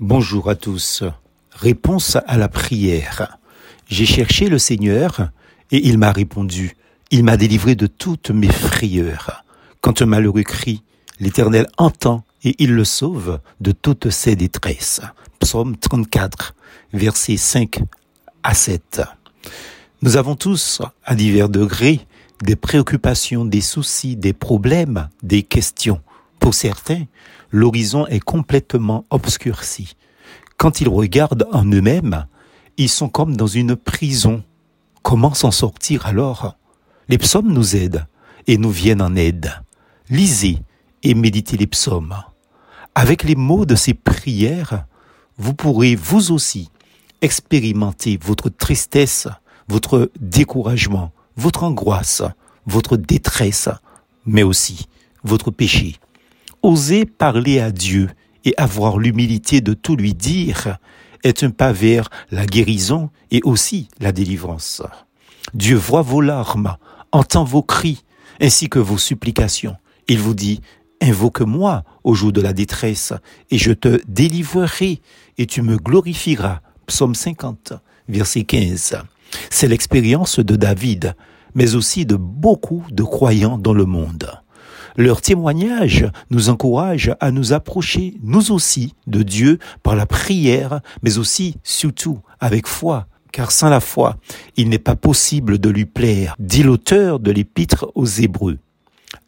Bonjour à tous. Réponse à la prière. J'ai cherché le Seigneur et il m'a répondu. Il m'a délivré de toutes mes frayeurs. Quand un malheureux crie, l'Éternel entend et il le sauve de toutes ses détresses. Psaume 34, versets 5 à 7. Nous avons tous, à divers degrés, des préoccupations, des soucis, des problèmes, des questions. Pour certains, l'horizon est complètement obscurci. Quand ils regardent en eux-mêmes, ils sont comme dans une prison. Comment s'en sortir alors? Les psaumes nous aident et nous viennent en aide. Lisez et méditez les psaumes. Avec les mots de ces prières, vous pourrez vous aussi expérimenter votre tristesse, votre découragement, votre angoisse, votre détresse, mais aussi votre péché. Oser parler à Dieu et avoir l'humilité de tout lui dire est un pas vers la guérison et aussi la délivrance. Dieu voit vos larmes, entend vos cris, ainsi que vos supplications. Il vous dit, invoque-moi au jour de la détresse, et je te délivrerai, et tu me glorifieras. Psaume 50, verset 15. C'est l'expérience de David, mais aussi de beaucoup de croyants dans le monde. Leur témoignage nous encourage à nous approcher, nous aussi, de Dieu par la prière, mais aussi, surtout, avec foi, car sans la foi, il n'est pas possible de lui plaire, dit l'auteur de l'épître aux Hébreux.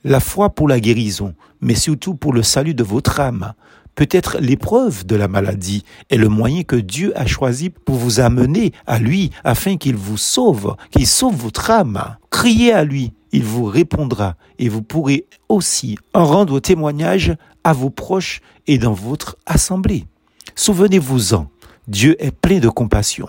La foi pour la guérison, mais surtout pour le salut de votre âme. Peut-être l'épreuve de la maladie est le moyen que Dieu a choisi pour vous amener à lui afin qu'il vous sauve, qu'il sauve votre âme. Criez à lui, il vous répondra et vous pourrez aussi en rendre témoignage à vos proches et dans votre assemblée. Souvenez-vous-en, Dieu est plein de compassion.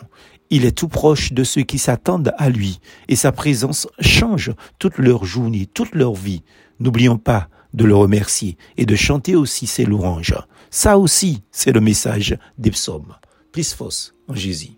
Il est tout proche de ceux qui s'attendent à lui et sa présence change toute leur journée, toute leur vie. N'oublions pas de le remercier et de chanter aussi ses louanges. Ça aussi, c'est le message des psaumes. Plus en Jésus.